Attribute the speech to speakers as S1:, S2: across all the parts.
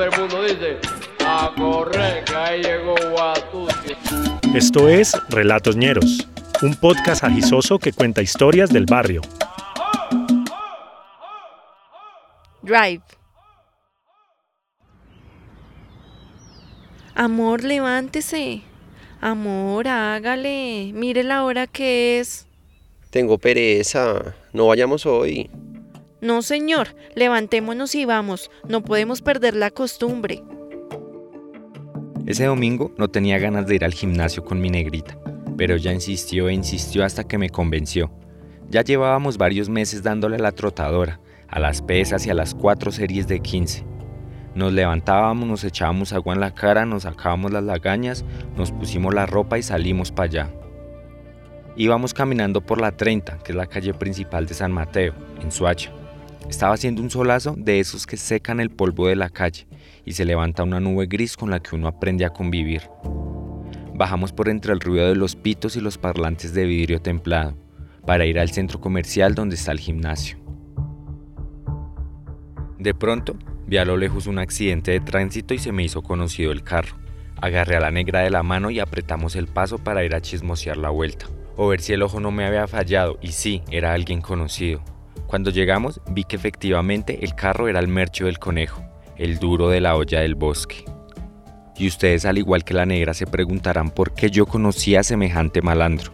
S1: todo el mundo dice, a correr, que ahí llegó Guatusi.
S2: Esto es Relatos Ñeros, un podcast agisoso que cuenta historias del barrio.
S3: Drive. Amor, levántese. Amor, hágale. Mire la hora que es.
S4: Tengo pereza. No vayamos hoy.
S3: No, señor. Levantémonos y vamos. No podemos perder la costumbre.
S5: Ese domingo no tenía ganas de ir al gimnasio con mi negrita, pero ella insistió e insistió hasta que me convenció. Ya llevábamos varios meses dándole a la trotadora, a las pesas y a las cuatro series de 15. Nos levantábamos, nos echábamos agua en la cara, nos sacábamos las lagañas, nos pusimos la ropa y salimos para allá. Íbamos caminando por la 30, que es la calle principal de San Mateo, en Suacha. Estaba haciendo un solazo de esos que secan el polvo de la calle y se levanta una nube gris con la que uno aprende a convivir. Bajamos por entre el ruido de los pitos y los parlantes de vidrio templado para ir al centro comercial donde está el gimnasio. De pronto, vi a lo lejos un accidente de tránsito y se me hizo conocido el carro. Agarré a la negra de la mano y apretamos el paso para ir a chismosear la vuelta, o ver si el ojo no me había fallado, y sí, era alguien conocido. Cuando llegamos, vi que efectivamente el carro era el mercho del conejo, el duro de la olla del bosque. Y ustedes, al igual que la negra, se preguntarán por qué yo conocía a semejante malandro.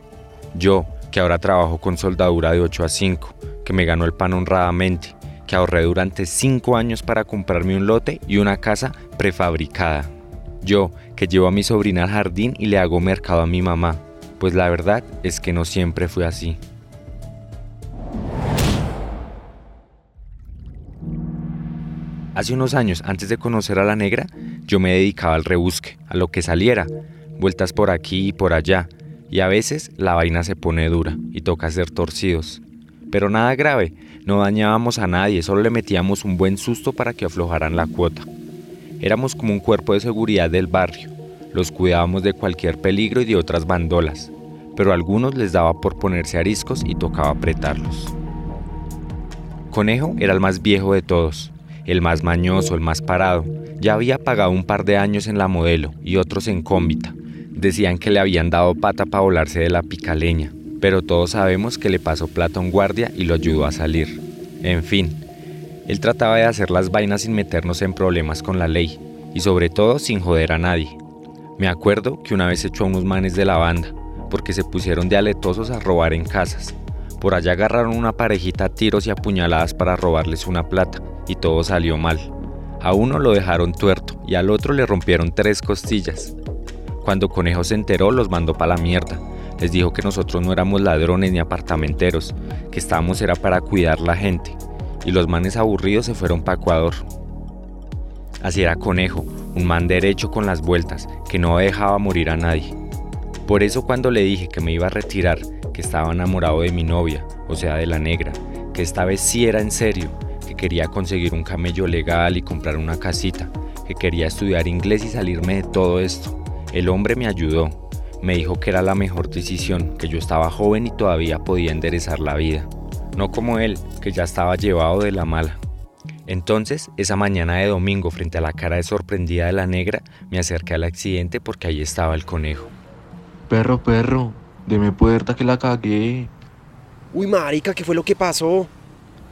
S5: Yo, que ahora trabajo con soldadura de 8 a 5, que me ganó el pan honradamente, que ahorré durante cinco años para comprarme un lote y una casa prefabricada. Yo, que llevo a mi sobrina al jardín y le hago mercado a mi mamá, pues la verdad es que no siempre fue así. Hace unos años, antes de conocer a la negra, yo me dedicaba al rebusque, a lo que saliera, vueltas por aquí y por allá, y a veces la vaina se pone dura y toca hacer torcidos. Pero nada grave, no dañábamos a nadie, solo le metíamos un buen susto para que aflojaran la cuota. Éramos como un cuerpo de seguridad del barrio, los cuidábamos de cualquier peligro y de otras bandolas, pero a algunos les daba por ponerse ariscos y tocaba apretarlos. Conejo era el más viejo de todos, el más mañoso, el más parado. Ya había pagado un par de años en la modelo y otros en cómbita. Decían que le habían dado pata para volarse de la picaleña pero todos sabemos que le pasó plata a un guardia y lo ayudó a salir. En fin, él trataba de hacer las vainas sin meternos en problemas con la ley, y sobre todo sin joder a nadie. Me acuerdo que una vez echó a unos manes de la banda, porque se pusieron de aletosos a robar en casas. Por allá agarraron una parejita a tiros y apuñaladas para robarles una plata, y todo salió mal. A uno lo dejaron tuerto y al otro le rompieron tres costillas. Cuando Conejo se enteró, los mandó para la mierda, les dijo que nosotros no éramos ladrones ni apartamenteros, que estábamos era para cuidar la gente, y los manes aburridos se fueron para Ecuador. Así era Conejo, un man derecho con las vueltas, que no dejaba morir a nadie. Por eso cuando le dije que me iba a retirar, que estaba enamorado de mi novia, o sea de la negra, que esta vez sí era en serio, que quería conseguir un camello legal y comprar una casita, que quería estudiar inglés y salirme de todo esto. El hombre me ayudó, me dijo que era la mejor decisión, que yo estaba joven y todavía podía enderezar la vida. No como él, que ya estaba llevado de la mala. Entonces, esa mañana de domingo, frente a la cara de sorprendida de la negra, me acerqué al accidente porque ahí estaba el conejo.
S6: Perro, perro, deme puerta que la cagué.
S4: Uy, marica, ¿qué fue lo que pasó?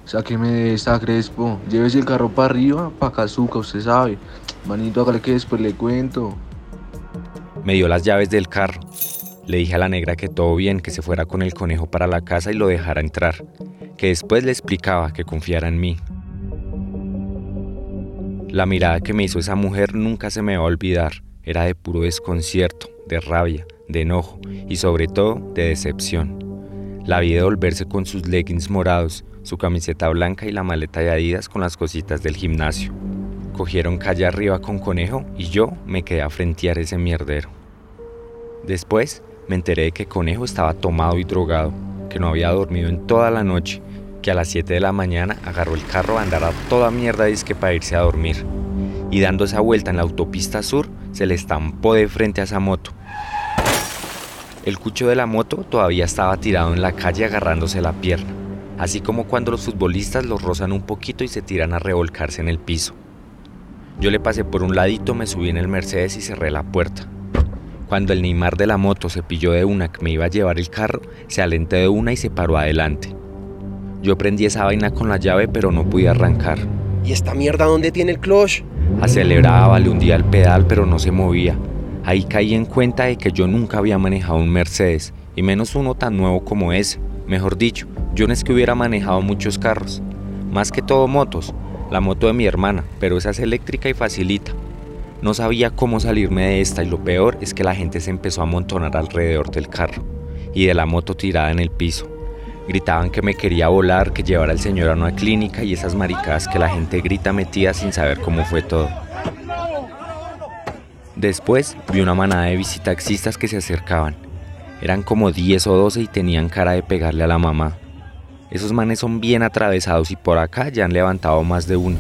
S6: Sáqueme de esta crespo. Llévese el carro para arriba, para Cazuca, usted sabe. Manito, hágale que después le cuento.
S5: Me dio las llaves del carro. Le dije a la negra que todo bien, que se fuera con el conejo para la casa y lo dejara entrar, que después le explicaba que confiara en mí. La mirada que me hizo esa mujer nunca se me va a olvidar. Era de puro desconcierto, de rabia, de enojo y sobre todo de decepción. La vi volverse con sus leggings morados, su camiseta blanca y la maleta de Adidas con las cositas del gimnasio. Cogieron calle arriba con Conejo y yo me quedé a frentear ese mierdero. Después me enteré de que Conejo estaba tomado y drogado, que no había dormido en toda la noche, que a las 7 de la mañana agarró el carro a andar a toda mierda disque para irse a dormir. Y dando esa vuelta en la autopista sur, se le estampó de frente a esa moto. El cucho de la moto todavía estaba tirado en la calle agarrándose la pierna, así como cuando los futbolistas los rozan un poquito y se tiran a revolcarse en el piso. Yo le pasé por un ladito, me subí en el Mercedes y cerré la puerta. Cuando el Neymar de la moto se pilló de una que me iba a llevar el carro, se alenté de una y se paró adelante. Yo prendí esa vaina con la llave pero no pude arrancar.
S4: ¿Y esta mierda dónde tiene el clutch?
S5: Aceleraba, le hundía el pedal pero no se movía. Ahí caí en cuenta de que yo nunca había manejado un Mercedes, y menos uno tan nuevo como ese. Mejor dicho, yo no es que hubiera manejado muchos carros, más que todo motos, la moto de mi hermana, pero esa es eléctrica y facilita. No sabía cómo salirme de esta y lo peor es que la gente se empezó a amontonar alrededor del carro y de la moto tirada en el piso. Gritaban que me quería volar, que llevara al señor a una clínica y esas maricadas que la gente grita metida sin saber cómo fue todo. Después vi una manada de visitaxistas que se acercaban. Eran como 10 o 12 y tenían cara de pegarle a la mamá. Esos manes son bien atravesados y por acá ya han levantado más de uno.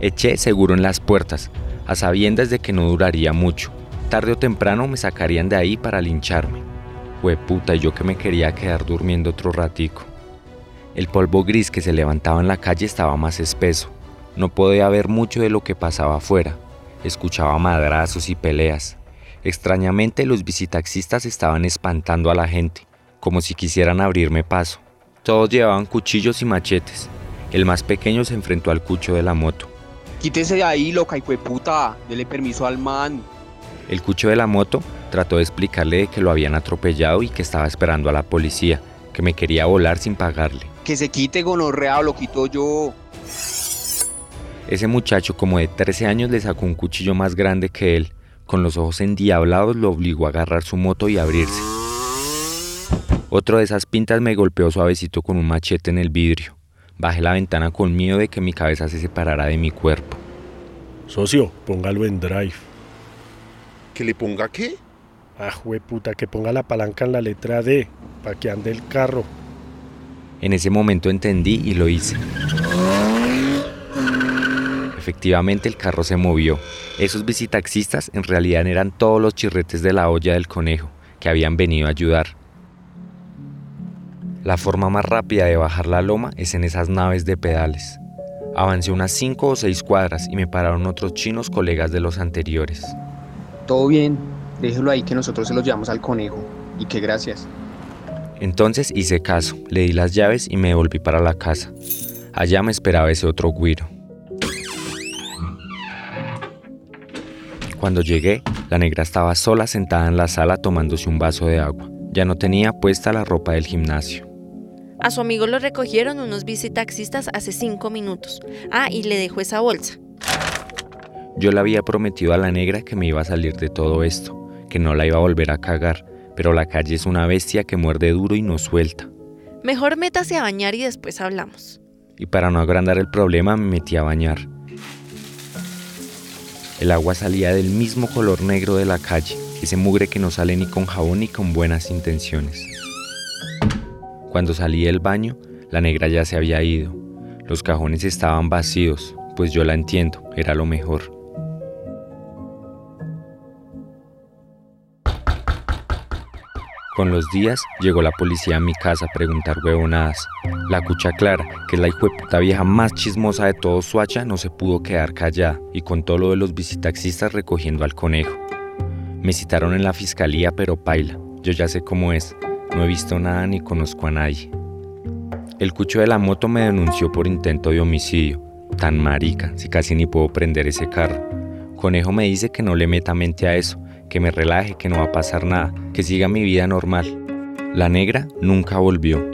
S5: Eché seguro en las puertas, a sabiendas de que no duraría mucho. Tarde o temprano me sacarían de ahí para lincharme. Fue puta, yo que me quería quedar durmiendo otro ratico. El polvo gris que se levantaba en la calle estaba más espeso. No podía ver mucho de lo que pasaba afuera. Escuchaba madrazos y peleas. Extrañamente los visitaxistas estaban espantando a la gente, como si quisieran abrirme paso. Todos llevaban cuchillos y machetes. El más pequeño se enfrentó al cucho de la moto.
S7: Quítese de ahí, loca y puta. Dele permiso al man.
S5: El cucho de la moto trató de explicarle que lo habían atropellado y que estaba esperando a la policía, que me quería volar sin pagarle.
S7: Que se quite gonorrea lo quito yo.
S5: Ese muchacho como de 13 años le sacó un cuchillo más grande que él. Con los ojos endiablados lo obligó a agarrar su moto y abrirse. Otro de esas pintas me golpeó suavecito con un machete en el vidrio. Bajé la ventana con miedo de que mi cabeza se separara de mi cuerpo.
S2: Socio, póngalo en drive.
S4: ¿Que le ponga qué?
S2: Ah, puta, que ponga la palanca en la letra D, para que ande el carro.
S5: En ese momento entendí y lo hice. Efectivamente el carro se movió. Esos visitaxistas en realidad eran todos los chirretes de la olla del conejo que habían venido a ayudar. La forma más rápida de bajar la loma es en esas naves de pedales. Avancé unas cinco o seis cuadras y me pararon otros chinos colegas de los anteriores.
S7: Todo bien, déjelo ahí que nosotros se lo llevamos al conejo. Y que gracias.
S5: Entonces hice caso, le di las llaves y me volví para la casa. Allá me esperaba ese otro guiro. Cuando llegué, la negra estaba sola sentada en la sala tomándose un vaso de agua. Ya no tenía puesta la ropa del gimnasio.
S3: A su amigo lo recogieron unos visitaxistas hace cinco minutos. Ah, y le dejó esa bolsa.
S5: Yo le había prometido a la negra que me iba a salir de todo esto, que no la iba a volver a cagar, pero la calle es una bestia que muerde duro y no suelta.
S3: Mejor métase a bañar y después hablamos.
S5: Y para no agrandar el problema me metí a bañar. El agua salía del mismo color negro de la calle, ese mugre que no sale ni con jabón ni con buenas intenciones. Cuando salí del baño, la negra ya se había ido. Los cajones estaban vacíos, pues yo la entiendo, era lo mejor. Con los días llegó la policía a mi casa a preguntar huevonadas. La cucha clara, que es la hijueputa vieja más chismosa de todo Suacha, no se pudo quedar callada y contó lo de los visitaxistas recogiendo al conejo. Me citaron en la fiscalía, pero paila. Yo ya sé cómo es. No he visto nada ni conozco a nadie. El cucho de la moto me denunció por intento de homicidio. Tan marica, si casi ni puedo prender ese carro. Conejo me dice que no le meta mente a eso, que me relaje, que no va a pasar nada, que siga mi vida normal. La negra nunca volvió.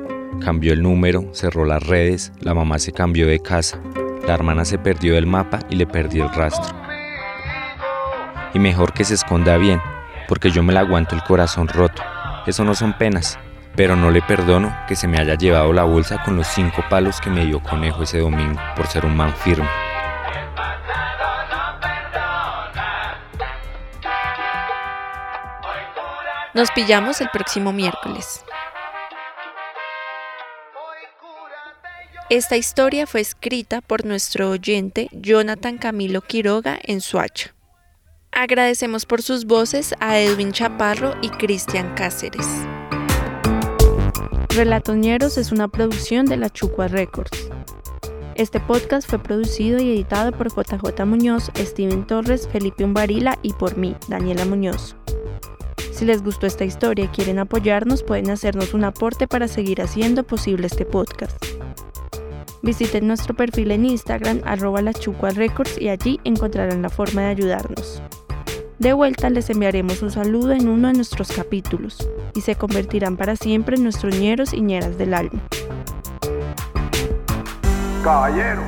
S5: Cambió el número, cerró las redes, la mamá se cambió de casa, la hermana se perdió del mapa y le perdí el rastro. Y mejor que se esconda bien, porque yo me la aguanto el corazón roto. Eso no son penas, pero no le perdono que se me haya llevado la bolsa con los cinco palos que me dio conejo ese domingo por ser un man firme.
S3: Nos pillamos el próximo miércoles. Esta historia fue escrita por nuestro oyente Jonathan Camilo Quiroga en Suacha. Agradecemos por sus voces a Edwin Chaparro y Cristian Cáceres. Relatoñeros es una producción de la Chucua Records. Este podcast fue producido y editado por JJ Muñoz, Steven Torres, Felipe Umbarila y por mí, Daniela Muñoz. Si les gustó esta historia y quieren apoyarnos, pueden hacernos un aporte para seguir haciendo posible este podcast. Visiten nuestro perfil en Instagram, arroba Records, y allí encontrarán la forma de ayudarnos. De vuelta les enviaremos un saludo en uno de nuestros capítulos y se convertirán para siempre en nuestros ñeros y ñeras del alma.
S8: Caballero,